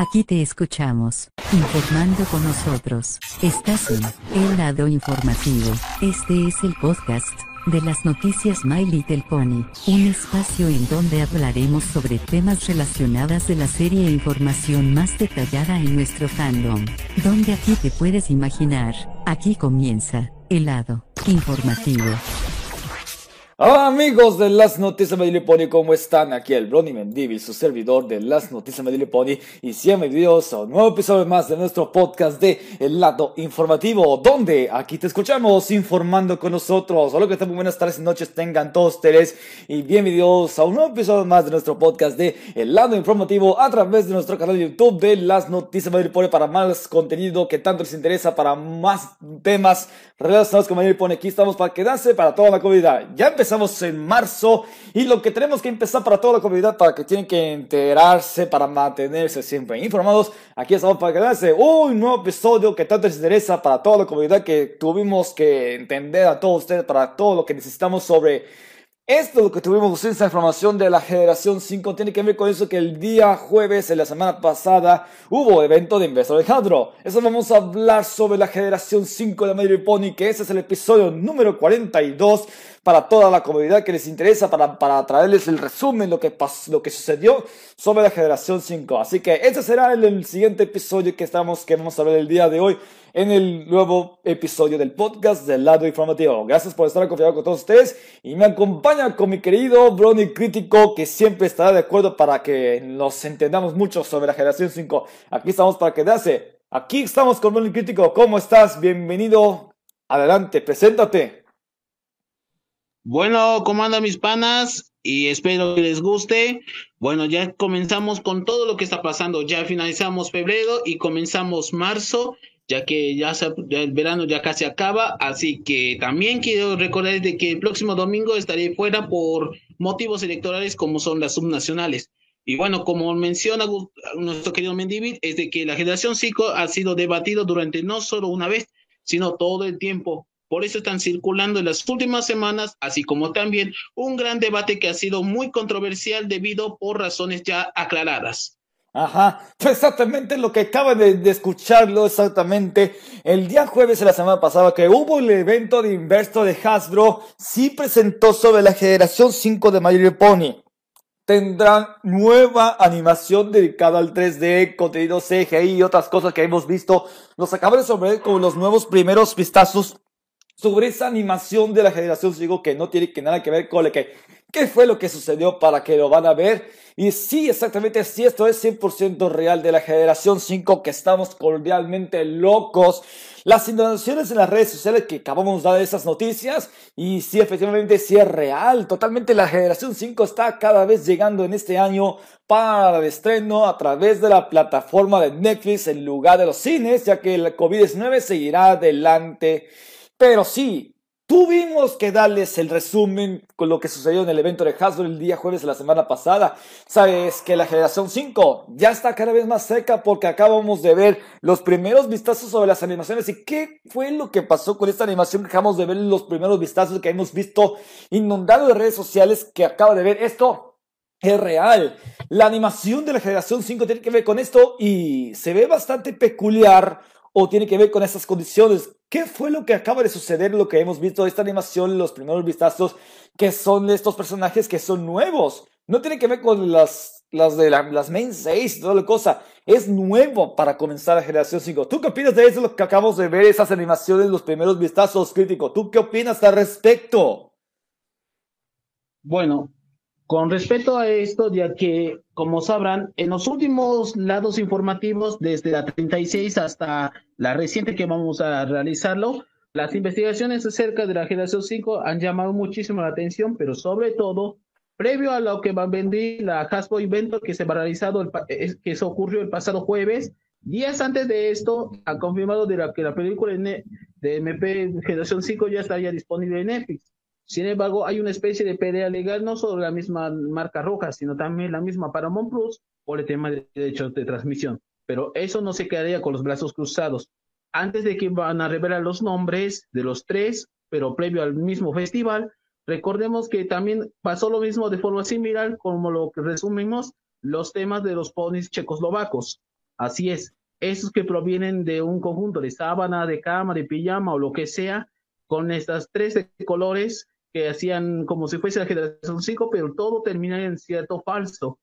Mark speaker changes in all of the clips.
Speaker 1: Aquí te escuchamos, informando con nosotros. Estás en El Lado Informativo. Este es el podcast de las noticias My Little Pony, un espacio en donde hablaremos sobre temas relacionados de la serie e información más detallada en nuestro fandom. Donde aquí te puedes imaginar, aquí comienza, el lado informativo.
Speaker 2: Amigos de las noticias Medile Pony, ¿cómo están? Aquí el Brony Mendivil, su servidor de las noticias Medile Pony y bienvenidos a un nuevo episodio más de nuestro podcast de El Lado Informativo, donde aquí te escuchamos informando con nosotros. Hola, que tal? Muy buenas tardes y noches tengan todos ustedes y bienvenidos a un nuevo episodio más de nuestro podcast de El Lado Informativo a través de nuestro canal de YouTube de las noticias Medile Pony para más contenido que tanto les interesa, para más temas relacionados con Medile Pony. Aquí estamos para quedarse para toda la comunidad. Ya empezamos empezamos en marzo y lo que tenemos que empezar para toda la comunidad, para que tienen que enterarse, para mantenerse siempre informados, aquí estamos para quedarse un nuevo episodio que tanto les interesa para toda la comunidad que tuvimos que entender a todos ustedes, para todo lo que necesitamos sobre esto lo que tuvimos esa información de la generación 5 tiene que ver con eso que el día jueves de la semana pasada hubo evento de Investor de Hadro. Eso vamos a hablar sobre la generación 5 de My Pony, que ese es el episodio número 42 para toda la comunidad que les interesa, para, para traerles el resumen, lo que, lo que sucedió sobre la generación 5. Así que ese será el, siguiente episodio que, estamos, que vamos a ver el día de hoy en el nuevo episodio del podcast del lado informativo. Gracias por estar confiado con todos ustedes y me acompaña con mi querido Brony Crítico que siempre estará de acuerdo para que nos entendamos mucho sobre la generación 5. Aquí estamos para quedarse. Aquí estamos con Brony Crítico. ¿Cómo estás? Bienvenido. Adelante, preséntate.
Speaker 3: Bueno, ¿cómo andan mis panas? Y espero que les guste. Bueno, ya comenzamos con todo lo que está pasando. Ya finalizamos febrero y comenzamos marzo ya que ya, el verano ya casi acaba, así que también quiero recordar de que el próximo domingo estaré fuera por motivos electorales como son las subnacionales. Y bueno, como menciona nuestro querido Mendivil, es de que la generación 5 ha sido debatido durante no solo una vez, sino todo el tiempo. Por eso están circulando en las últimas semanas, así como también un gran debate que ha sido muy controversial debido por razones ya aclaradas.
Speaker 2: Ajá, exactamente lo que acaba de, escucharlo, exactamente. El día jueves de la semana pasada que hubo el evento de inverso de Hasbro, sí presentó sobre la generación 5 de My Pony. Tendrán nueva animación dedicada al 3D, contenido CGI y otras cosas que hemos visto. Los acabo de sobre con los nuevos primeros vistazos sobre esa animación de la generación 5 que no tiene que nada que ver con lo que qué fue lo que sucedió para que lo van a ver. Y sí, exactamente, sí, esto es 100% real de la generación 5 que estamos cordialmente locos. Las inundaciones en las redes sociales que acabamos de dar esas noticias y sí, efectivamente, sí es real. Totalmente la generación 5 está cada vez llegando en este año para el estreno a través de la plataforma de Netflix en lugar de los cines, ya que el COVID-19 seguirá adelante. Pero sí, Tuvimos que darles el resumen con lo que sucedió en el evento de Hasbro el día jueves de la semana pasada. Sabes que la generación 5 ya está cada vez más cerca porque acabamos de ver los primeros vistazos sobre las animaciones. ¿Y qué fue lo que pasó con esta animación? Acabamos de ver los primeros vistazos que hemos visto inundado de redes sociales que acaba de ver esto. Es real. La animación de la generación 5 tiene que ver con esto y se ve bastante peculiar o tiene que ver con esas condiciones. ¿Qué fue lo que acaba de suceder? Lo que hemos visto esta animación, los primeros vistazos, que son estos personajes que son nuevos. No tiene que ver con las, las de las main 6 y toda la cosa. Es nuevo para comenzar la generación 5. ¿Tú qué opinas de eso, lo que acabamos de ver, esas animaciones, los primeros vistazos críticos? ¿Tú qué opinas al respecto?
Speaker 3: Bueno, con respecto a esto, ya que, como sabrán, en los últimos lados informativos, desde la 36 hasta la reciente que vamos a realizarlo, las investigaciones acerca de la generación 5 han llamado muchísimo la atención, pero sobre todo, previo a lo que va a venir la Hasbro Inventor que se va a realizar, que se ocurrió el pasado jueves, días antes de esto, han confirmado de la, que la película de MP Generación 5 ya estaría disponible en Netflix. Sin embargo, hay una especie de pelea legal no solo la misma marca roja, sino también la misma Paramount Plus por el tema de derechos de transmisión. Pero eso no se quedaría con los brazos cruzados. Antes de que van a revelar los nombres de los tres, pero previo al mismo festival, recordemos que también pasó lo mismo de forma similar como lo que resumimos los temas de los ponis checoslovacos. Así es, esos que provienen de un conjunto de sábana, de cama, de pijama o lo que sea, con estas tres colores que hacían como si fuese la generación 5, pero todo termina en cierto falso.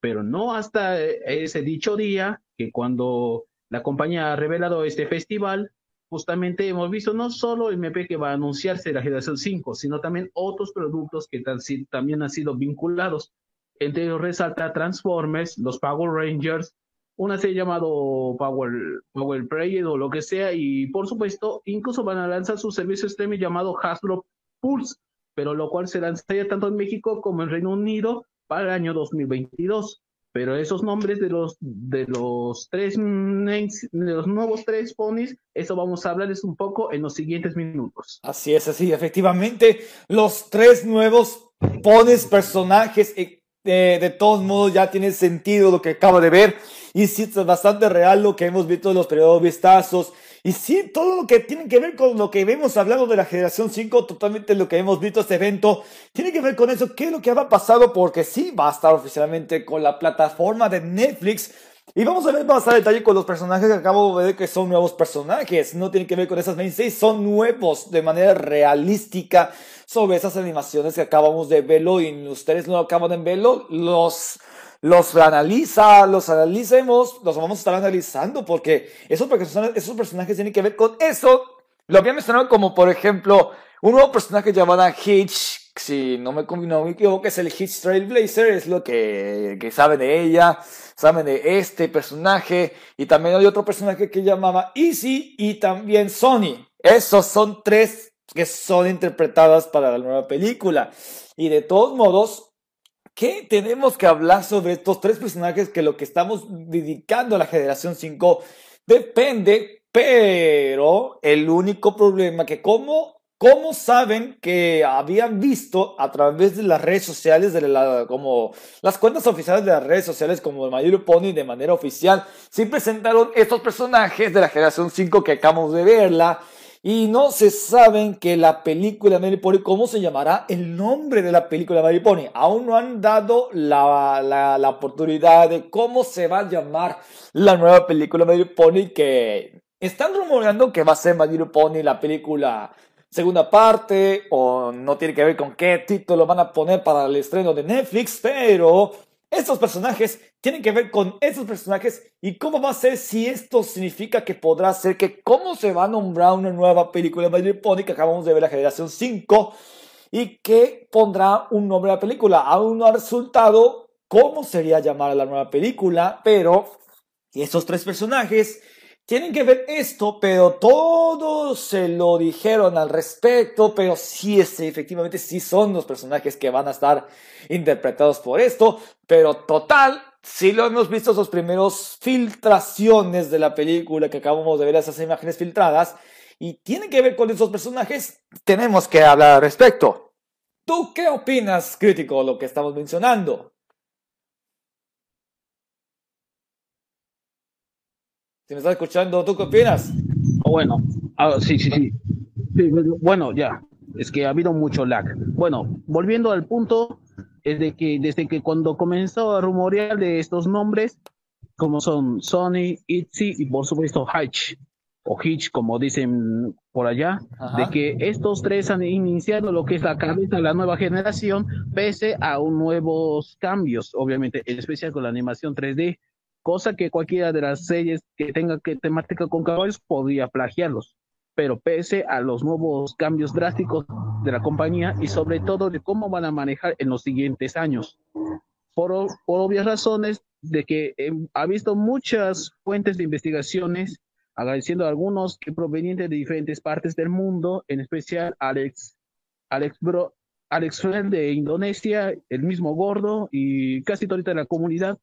Speaker 3: Pero no hasta eh, ese dicho día que cuando la compañía ha revelado este festival, justamente hemos visto no solo el MP que va a anunciarse la generación 5, sino también otros productos que también han sido vinculados. Entre ellos resalta Transformers, los Power Rangers, una serie llamado Power, Power Play o lo que sea, y por supuesto, incluso van a lanzar su servicio streaming llamado Hasbro Pulse, pero lo cual se lanzaría tanto en México como en Reino Unido para el año 2022. Pero esos nombres de los de los tres de los nuevos tres ponies, eso vamos a hablarles un poco en los siguientes minutos.
Speaker 2: Así es, así, efectivamente, los tres nuevos ponies personajes eh, de todos modos ya tiene sentido lo que acabo de ver y sí es bastante real lo que hemos visto en los periodos vistazos. Y sí, todo lo que tiene que ver con lo que hemos hablado de la generación 5, totalmente lo que hemos visto este evento, tiene que ver con eso, qué es lo que ha pasado, porque sí va a estar oficialmente con la plataforma de Netflix. Y vamos a ver más a detalle con los personajes que acabo de ver que son nuevos personajes. No tienen que ver con esas 26, son nuevos de manera realística sobre esas animaciones que acabamos de verlo y ustedes no acaban de verlo. Los los analiza, los analicemos, los vamos a estar analizando porque esos personajes, tienen que ver con eso. Lo había mencionado como, por ejemplo, un nuevo personaje llamado Hitch, si no me, no me equivoco, es el Hitch Trailblazer, es lo que, que saben de ella, saben de este personaje, y también hay otro personaje que llamaba Easy y también Sony. Esos son tres que son interpretadas para la nueva película. Y de todos modos, ¿Qué tenemos que hablar sobre estos tres personajes que lo que estamos dedicando a la generación 5 depende, pero el único problema que como ¿Cómo saben que habían visto a través de las redes sociales, de la, como las cuentas oficiales de las redes sociales como My Little Pony de manera oficial, sí presentaron estos personajes de la generación 5 que acabamos de verla y no se saben que la película Mary Pony, ¿cómo se llamará? El nombre de la película Mary Pony. Aún no han dado la, la, la oportunidad de cómo se va a llamar la nueva película Mary Pony que están rumoreando que va a ser My Pony la película segunda parte o no tiene que ver con qué título van a poner para el estreno de Netflix, pero estos personajes tienen que ver con estos personajes y cómo va a ser si esto significa que podrá ser que cómo se va a nombrar una nueva película de Pony que acabamos de ver la generación 5 y que pondrá un nombre a la película. Aún no ha resultado cómo sería llamar a la nueva película, pero estos tres personajes tienen que ver esto, pero todos se lo dijeron al respecto, pero sí, efectivamente sí son los personajes que van a estar interpretados por esto, pero total, sí lo hemos visto sus primeros filtraciones de la película que acabamos de ver, esas imágenes filtradas, y tienen que ver con esos personajes, tenemos que hablar al respecto. ¿Tú qué opinas, crítico, lo que estamos mencionando? Si me estás escuchando, ¿tú qué opinas?
Speaker 3: Oh, bueno, ah, sí, sí, sí, Bueno, ya, es que ha habido mucho lag. Bueno, volviendo al punto, es de que desde que cuando comenzó a rumorear de estos nombres, como son Sony, Itzy y por supuesto Hitch, o Hitch, como dicen por allá, de que estos tres han iniciado lo que es la cabeza de la nueva generación, pese a un nuevos cambios, obviamente, en especial con la animación 3D cosa que cualquiera de las series que tenga que temática con caballos podría plagiarlos. Pero pese a los nuevos cambios drásticos de la compañía y sobre todo de cómo van a manejar en los siguientes años. Por, obvias razones de que ha visto muchas fuentes de investigaciones, agradeciendo a algunos que provenientes de diferentes partes del mundo, en especial Alex, Alex Bro, Alex de Indonesia, el mismo Gordo y casi toda la comunidad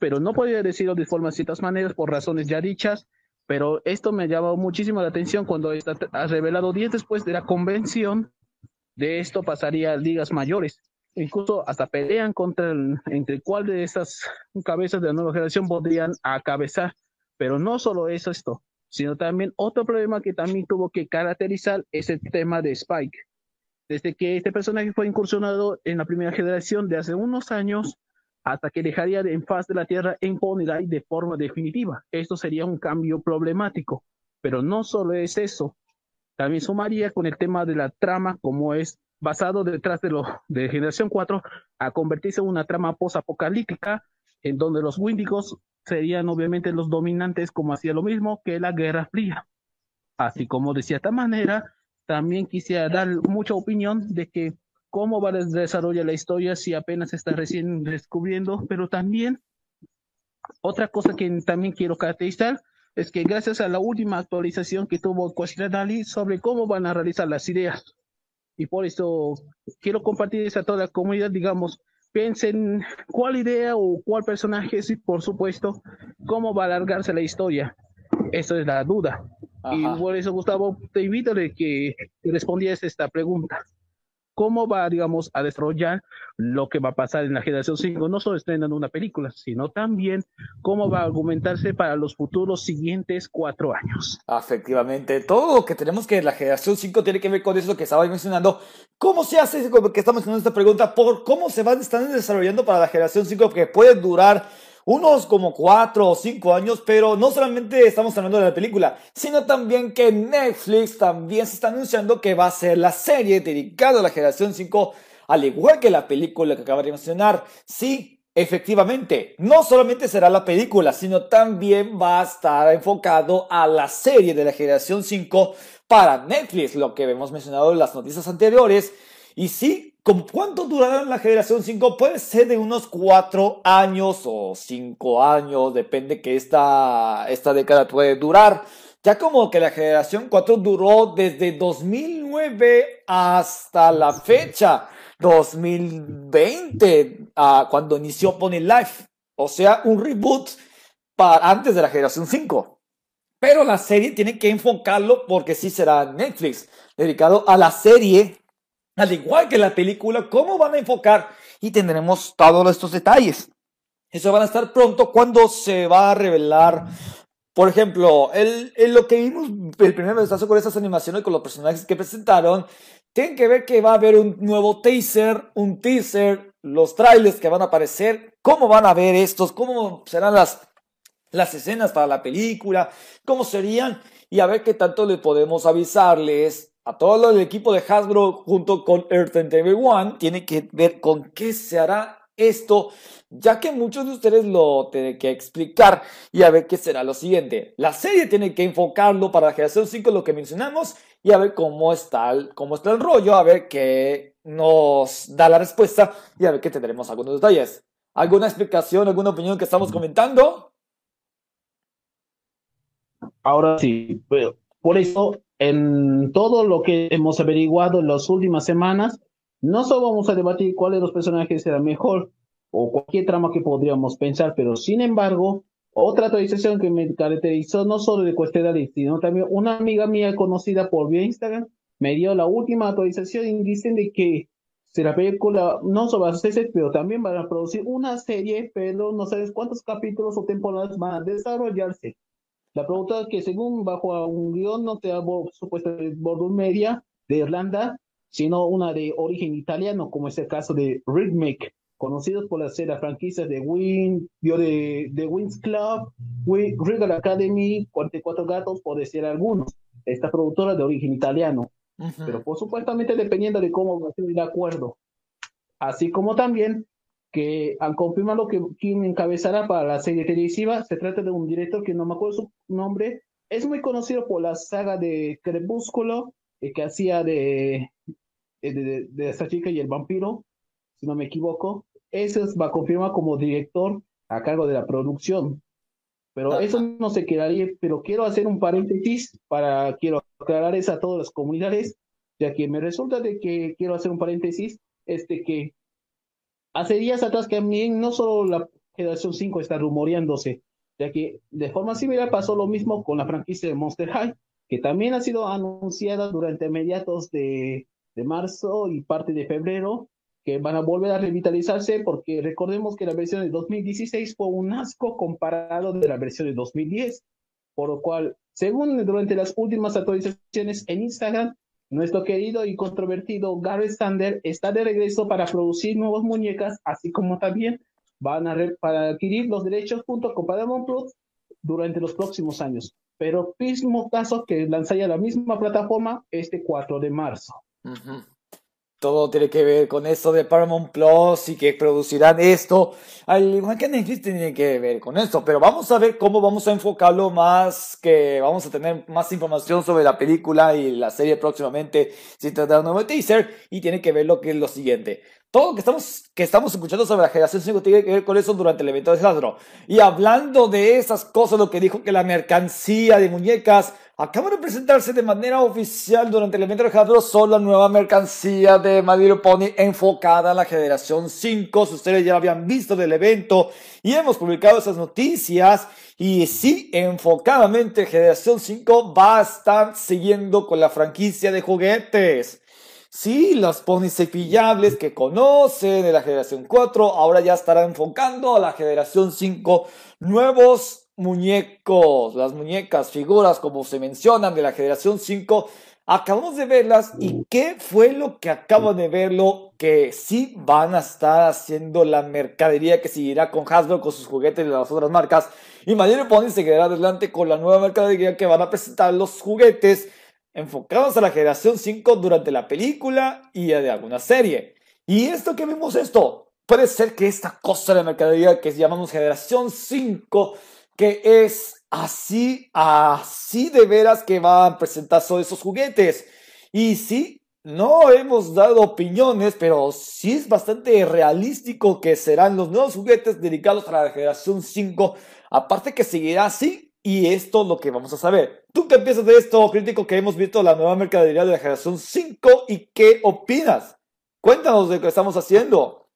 Speaker 3: pero no podía decirlo de forma ciertas maneras por razones ya dichas, pero esto me llamado muchísimo la atención cuando ha revelado días después de la convención de esto pasaría a ligas mayores. Incluso hasta pelean contra entre cuál de esas cabezas de la nueva generación podrían acabezar. Pero no solo eso esto, sino también otro problema que también tuvo que caracterizar es el tema de Spike. Desde que este personaje fue incursionado en la primera generación de hace unos años, hasta que dejaría en faz de la Tierra en Ponyline de forma definitiva. Esto sería un cambio problemático, pero no solo es eso, también sumaría con el tema de la trama, como es basado detrás de Generación 4, a convertirse en una trama post-apocalíptica, en donde los Windigos serían obviamente los dominantes, como hacía lo mismo que la Guerra Fría. Así como de cierta manera, también quisiera dar mucha opinión de que cómo va a desarrollar la historia si apenas está recién descubriendo, pero también otra cosa que también quiero caracterizar es que gracias a la última actualización que tuvo Dali sobre cómo van a realizar las ideas. Y por eso quiero compartir eso a toda la comunidad, digamos, piensen cuál idea o cuál personaje, y por supuesto, cómo va a alargarse la historia. Eso es la duda. Y por eso, Gustavo, te invito a que respondieras esta pregunta cómo va, digamos, a desarrollar lo que va a pasar en la generación 5, no solo estrenando una película, sino también cómo va a argumentarse para los futuros siguientes cuatro años.
Speaker 2: Efectivamente, todo lo que tenemos que la generación 5 tiene que ver con eso que estaba mencionando. ¿Cómo se hace que estamos haciendo esta pregunta? Por cómo se van a estar desarrollando para la generación 5 que puede durar unos como cuatro o cinco años, pero no solamente estamos hablando de la película, sino también que Netflix también se está anunciando que va a ser la serie dedicada a la generación 5, al igual que la película que acaba de mencionar. Sí, Efectivamente, no solamente será la película, sino también va a estar enfocado a la serie de la generación 5 para Netflix, lo que hemos mencionado en las noticias anteriores. Y sí, ¿Cuánto durará la generación 5? Puede ser de unos 4 años o 5 años, depende que esta, esta década puede durar. Ya como que la generación 4 duró desde 2009 hasta la fecha, 2020, cuando inició Pony Life. O sea, un reboot para antes de la generación 5. Pero la serie tiene que enfocarlo porque sí será Netflix, dedicado a la serie al igual que la película, cómo van a enfocar y tendremos todos estos detalles. Eso van a estar pronto cuando se va a revelar, por ejemplo, el, lo que vimos el primer mensaje con esas animaciones, con los personajes que presentaron, tienen que ver que va a haber un nuevo teaser, un teaser, los trailers que van a aparecer, cómo van a ver estos, cómo serán las, las escenas para la película, cómo serían, y a ver qué tanto le podemos avisarles a todo el equipo de Hasbro junto con Earth TV One tiene que ver con qué se hará esto, ya que muchos de ustedes lo tienen que explicar y a ver qué será lo siguiente. La serie tiene que enfocarlo para la generación 5, lo que mencionamos, y a ver cómo está el, cómo está el rollo, a ver qué nos da la respuesta y a ver qué tendremos algunos detalles. ¿Alguna explicación, alguna opinión que estamos comentando?
Speaker 3: Ahora sí, pero por eso en todo lo que hemos averiguado en las últimas semanas, no solo vamos a debatir cuál de los personajes será mejor o cualquier trama que podríamos pensar, pero sin embargo, otra actualización que me caracterizó no solo de cuestión sino también una amiga mía conocida por vía Instagram me dio la última actualización y dicen de que será película no solo va a hacerse, pero también van a producir una serie, pero no sabes cuántos capítulos o temporadas van a desarrollarse. La pregunta es que según bajo un guion no te hago supuestamente Bordun Media de Irlanda, sino una de origen italiano, como es el caso de Rhythmic, conocidos por las franquicias de Win, de, de Wings Club, Regal Academy, 44 Gatos, por decir algunos. Esta productora de origen italiano. Pero por supuestamente dependiendo de cómo va a ser el acuerdo. Así como también que al confirmar lo que quien encabezará para la serie televisiva, se trata de un director que no me acuerdo su nombre, es muy conocido por la saga de Crepúsculo, eh, que hacía de, de, de, esta chica y el vampiro, si no me equivoco. Ese va a confirmar como director a cargo de la producción. Pero eso no se quedaría, pero quiero hacer un paréntesis para, quiero aclarar eso a todas las comunidades, ya que me resulta de que quiero hacer un paréntesis, este que hace días atrás también no solo la generación 5 está rumoreándose, ya que de forma similar pasó lo mismo con la franquicia de Monster High, que también ha sido anunciada durante mediados de, de marzo y parte de febrero, que van a volver a revitalizarse porque recordemos que la versión de 2016 fue un asco comparado de la versión de 2010, por lo cual, según durante las últimas actualizaciones en Instagram, nuestro querido y controvertido Gary Sander está de regreso para producir nuevas muñecas, así como también van a para adquirir los derechos junto con Paramount Plus durante los próximos años. Pero mismo caso que lanzaría la misma plataforma este 4 de marzo
Speaker 2: todo tiene que ver con eso de Paramount Plus y que producirán esto. Al igual que Netflix tiene que ver con esto, pero vamos a ver cómo vamos a enfocarlo más, que vamos a tener más información sobre la película y la serie próximamente, si te da un nuevo teaser, y tiene que ver lo que es lo siguiente. Todo lo que estamos, que estamos escuchando sobre la generación 5 tiene que ver con eso durante el evento de Hasbro. Y hablando de esas cosas, lo que dijo que la mercancía de muñecas acaba de presentarse de manera oficial durante el evento de Hasbro solo la nueva mercancía de My Pony enfocada a la generación 5. Si ustedes ya habían visto del evento y hemos publicado esas noticias. Y sí, enfocadamente generación 5 va a estar siguiendo con la franquicia de juguetes. Sí, los ponis cepillables que conocen de la generación 4 ahora ya estarán enfocando a la generación 5 nuevos muñecos, las muñecas, figuras como se mencionan de la generación 5. Acabamos de verlas y qué fue lo que acaban de verlo que sí van a estar haciendo la mercadería que seguirá con Hasbro, con sus juguetes y las otras marcas. Y Mayor Pony se quedará adelante con la nueva mercadería que van a presentar los juguetes enfocados a la generación 5 durante la película y de alguna serie. Y esto que vimos esto, puede ser que esta cosa de mercadería que llamamos generación 5, que es así, así de veras que van a presentar esos juguetes. Y sí, no hemos dado opiniones, pero sí es bastante realístico que serán los nuevos juguetes dedicados a la generación 5. Aparte que seguirá así y esto es lo que vamos a saber. ¿Tú qué piensas de esto, crítico, que hemos visto la nueva mercadería de la generación 5 y qué opinas? Cuéntanos de qué estamos haciendo.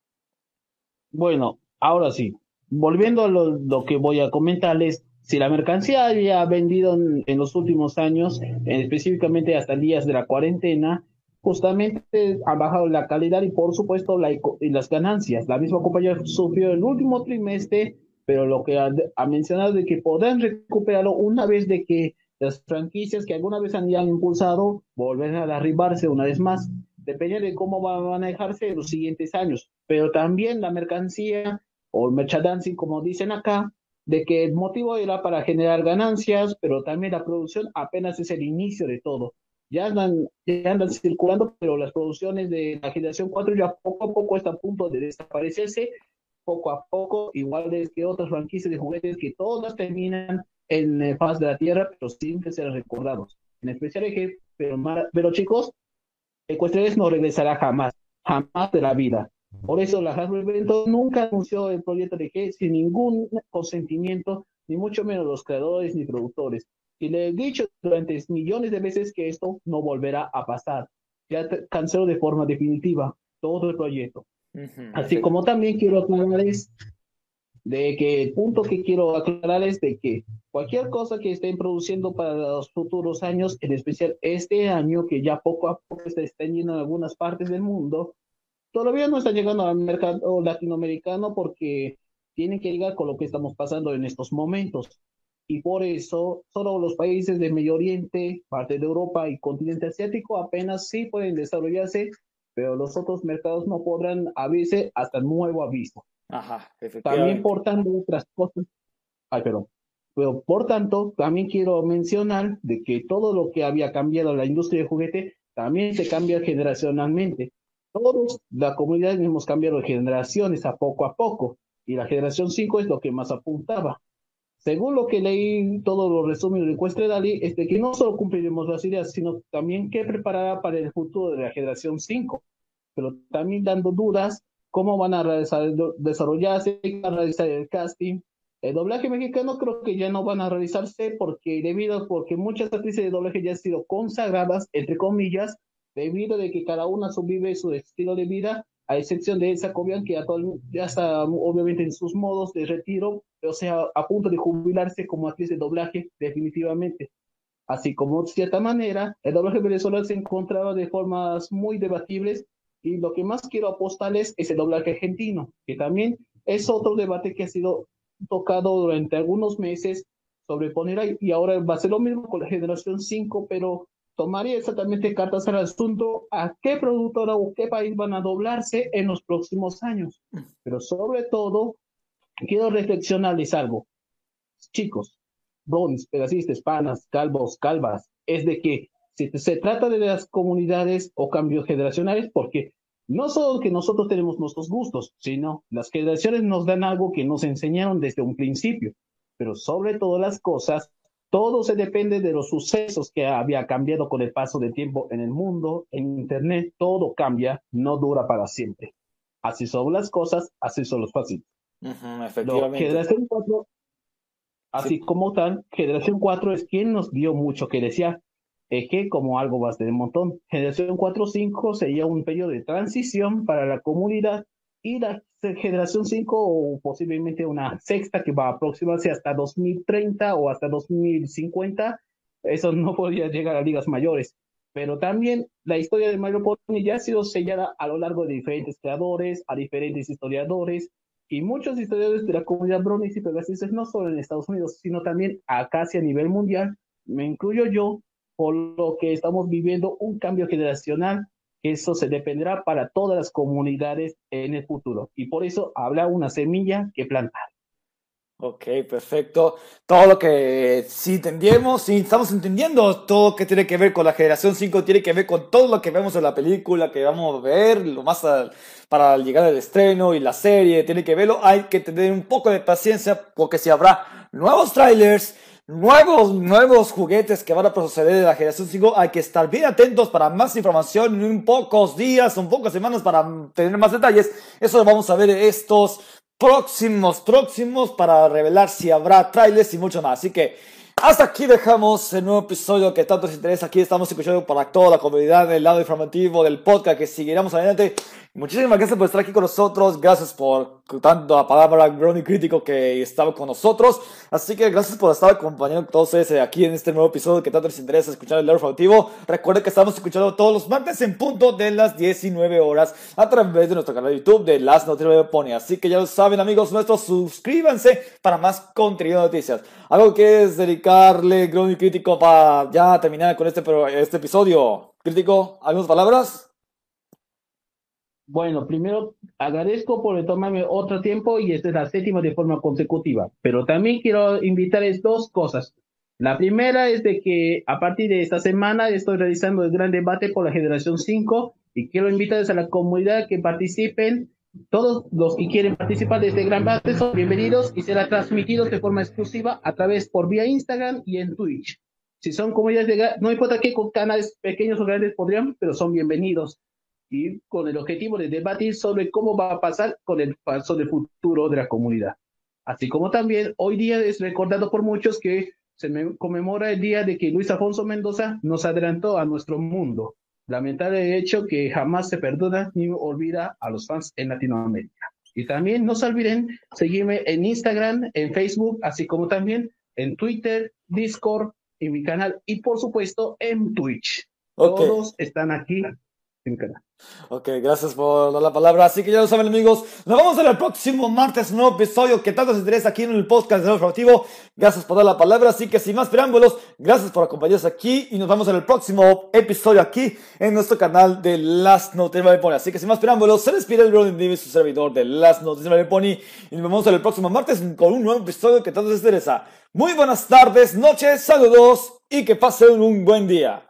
Speaker 3: Bueno, ahora sí, volviendo a lo, que voy a comentarles, si la mercancía ha vendido en, los últimos años, específicamente hasta días de la cuarentena, justamente ha bajado la calidad y por supuesto y las ganancias. La misma compañía sufrió el último trimestre pero lo que ha, mencionado de que podrán recuperarlo una vez de que las franquicias que alguna vez han impulsado volver a derribarse una vez más, depende de cómo va a manejarse en los siguientes años, pero también la mercancía o merchandising, como dicen acá, de que el motivo era para generar ganancias, pero también la producción apenas es el inicio de todo. Ya andan, ya andan circulando, pero las producciones de la generación 4 ya poco a poco están a punto de desaparecerse poco a poco, igual que otras franquicias de juguetes que todas terminan en el faz de la tierra, pero sin ser recordados. En especial Eje, pero, pero chicos, Ecuestres no regresará jamás, jamás de la vida. Por eso la Hasbro Evento nunca anunció el proyecto de G sin ningún consentimiento, ni mucho menos los creadores ni productores. Y le he dicho durante millones de veces que esto no volverá a pasar. Ya canceló de forma definitiva todo el proyecto. Así como también quiero aclararles de que el punto que quiero aclarar es de que cualquier cosa que estén produciendo para los futuros años, en especial este año que ya poco a poco se está yendo en algunas partes del mundo, todavía no está llegando al mercado latinoamericano porque tiene que llegar con lo que estamos pasando en estos momentos. Y por eso solo los países del Medio Oriente, parte de Europa y continente asiático apenas sí pueden desarrollarse pero los otros mercados no podrán abrirse hasta nuevo aviso.
Speaker 2: Ajá,
Speaker 3: También por tanto otras cosas. Ay, perdón. Pero por tanto, también quiero mencionar de que todo lo que había cambiado la industria de juguete también se cambia generacionalmente. Todos, la comunidad hemos cambiado de generaciones a poco a poco, y la generación 5 es lo que más apuntaba. Según lo que leí, todos los resúmenes de encuesta de Dalí, es de que no solo cumpliremos las ideas, sino también qué preparará para el futuro de la generación 5, pero también dando dudas cómo van a desarrollarse, van a realizar el casting. El doblaje mexicano creo que ya no van a realizarse porque debido porque muchas actrices de doblaje ya han sido consagradas, entre comillas, debido a que cada una subvive su estilo de vida a excepción de Elsa Cobian, que ya está obviamente en sus modos de retiro, o sea, a punto de jubilarse como actriz de doblaje, definitivamente. Así como, de cierta manera, el doblaje venezolano se encontraba de formas muy debatibles, y lo que más quiero apostarles es el doblaje argentino, que también es otro debate que ha sido tocado durante algunos meses sobre poner ahí, y ahora va a ser lo mismo con la generación 5, pero tomaría exactamente cartas al asunto a qué productora o qué país van a doblarse en los próximos años. Pero sobre todo, quiero reflexionarles algo. Chicos, bronis, pedasistas, panas, calvos, calvas, es de que si se trata de las comunidades o cambios generacionales, porque no solo que nosotros tenemos nuestros gustos, sino las generaciones nos dan algo que nos enseñaron desde un principio. Pero sobre todas las cosas, todo se depende de los sucesos que había cambiado con el paso del tiempo en el mundo, en Internet, todo cambia, no dura para siempre. Así son las cosas, así son los fáciles.
Speaker 2: efectivamente.
Speaker 3: generación 4, así como tal, generación 4 es quien nos dio mucho que decía, Eje como algo bastante montón. Generación 4-5 sería un periodo de transición para la comunidad y la generación 5 o posiblemente una sexta que va a aproximarse hasta 2030 o hasta 2050. Eso no podría llegar a ligas mayores. Pero también la historia de Mario Pony ya ha sido sellada a lo largo de diferentes creadores, a diferentes historiadores, y muchos historiadores de la comunidad Brownies y Pegasus, no solo en Estados Unidos, sino también acá a nivel mundial, me incluyo yo, por lo que estamos viviendo un cambio generacional. Eso se dependerá para todas las comunidades en el futuro. Y por eso habrá una semilla que plantar.
Speaker 2: Ok, perfecto. Todo lo que sí entendemos, sí estamos entendiendo todo lo que tiene que ver con la generación 5, tiene que ver con todo lo que vemos en la película, que vamos a ver, lo más para llegar al estreno y la serie, tiene que verlo. Hay que tener un poco de paciencia porque si habrá nuevos trailers, nuevos, nuevos juguetes que van a proceder de la generación 5. Hay que estar bien atentos para más información en pocos días, en pocas semanas para tener más detalles. Eso lo vamos a ver estos próximos, próximos para revelar si habrá trailers y mucho más. Así que hasta aquí dejamos el nuevo episodio que tanto nos interesa. Aquí estamos escuchando para toda la comunidad del lado informativo del podcast que seguiremos adelante. Muchísimas gracias por estar aquí con nosotros. Gracias por tanto la palabra Brony Crítico que estaba con nosotros. Así que gracias por estar acompañando a todos ustedes aquí en este nuevo episodio que tanto les interesa escuchar el lado informativo. Recuerden que estamos escuchando todos los martes en punto de las 19 horas a través de nuestro canal de YouTube de Las Noticias de Pony. Así que ya lo saben, amigos nuestros, suscríbanse para más contenido de noticias. Algo que es dedicarle Brony Crítico para ya terminar con este, este episodio. Crítico, ¿algunas palabras?
Speaker 3: Bueno, primero agradezco por tomarme otro tiempo y esta es la séptima de forma consecutiva, pero también quiero invitarles dos cosas. La primera es de que a partir de esta semana estoy realizando el gran debate por la generación 5 y quiero invitarles a la comunidad que participen. Todos los que quieren participar de este gran debate son bienvenidos y será transmitido de forma exclusiva a través por vía Instagram y en Twitch. Si son comunidades de, no importa qué canales pequeños o grandes podrían, pero son bienvenidos y con el objetivo de debatir sobre cómo va a pasar con el paso de futuro de la comunidad. Así como también hoy día es recordado por muchos que se conmemora el día de que Luis Afonso Mendoza nos adelantó a nuestro mundo. Lamentable hecho que jamás se perdona ni olvida a los fans en Latinoamérica. Y también no se olviden seguirme en Instagram, en Facebook, así como también en Twitter, Discord, en mi canal y por supuesto en Twitch. Todos están aquí
Speaker 2: Ok, gracias por la palabra. Así que ya lo saben, amigos. Nos vamos a ver el próximo martes, nuevo episodio que tanto se interesa aquí en el podcast de Informativo. Gracias por dar la palabra. Así que sin más preámbulos, gracias por acompañarnos aquí y nos vemos en el próximo episodio aquí en nuestro canal de Las Noticias de Pony. Así que sin más preámbulos, se despide el Brody Davis, su servidor de Las Noticias de Pony. Y nos vemos en el próximo martes con un nuevo episodio que tanto se interesa. Muy buenas tardes, noches, saludos y que pasen un buen día.